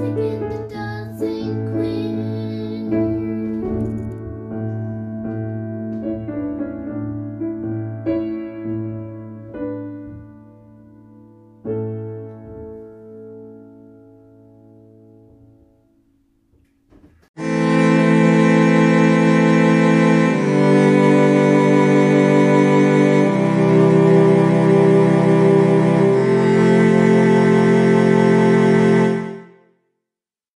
dancing in the dancing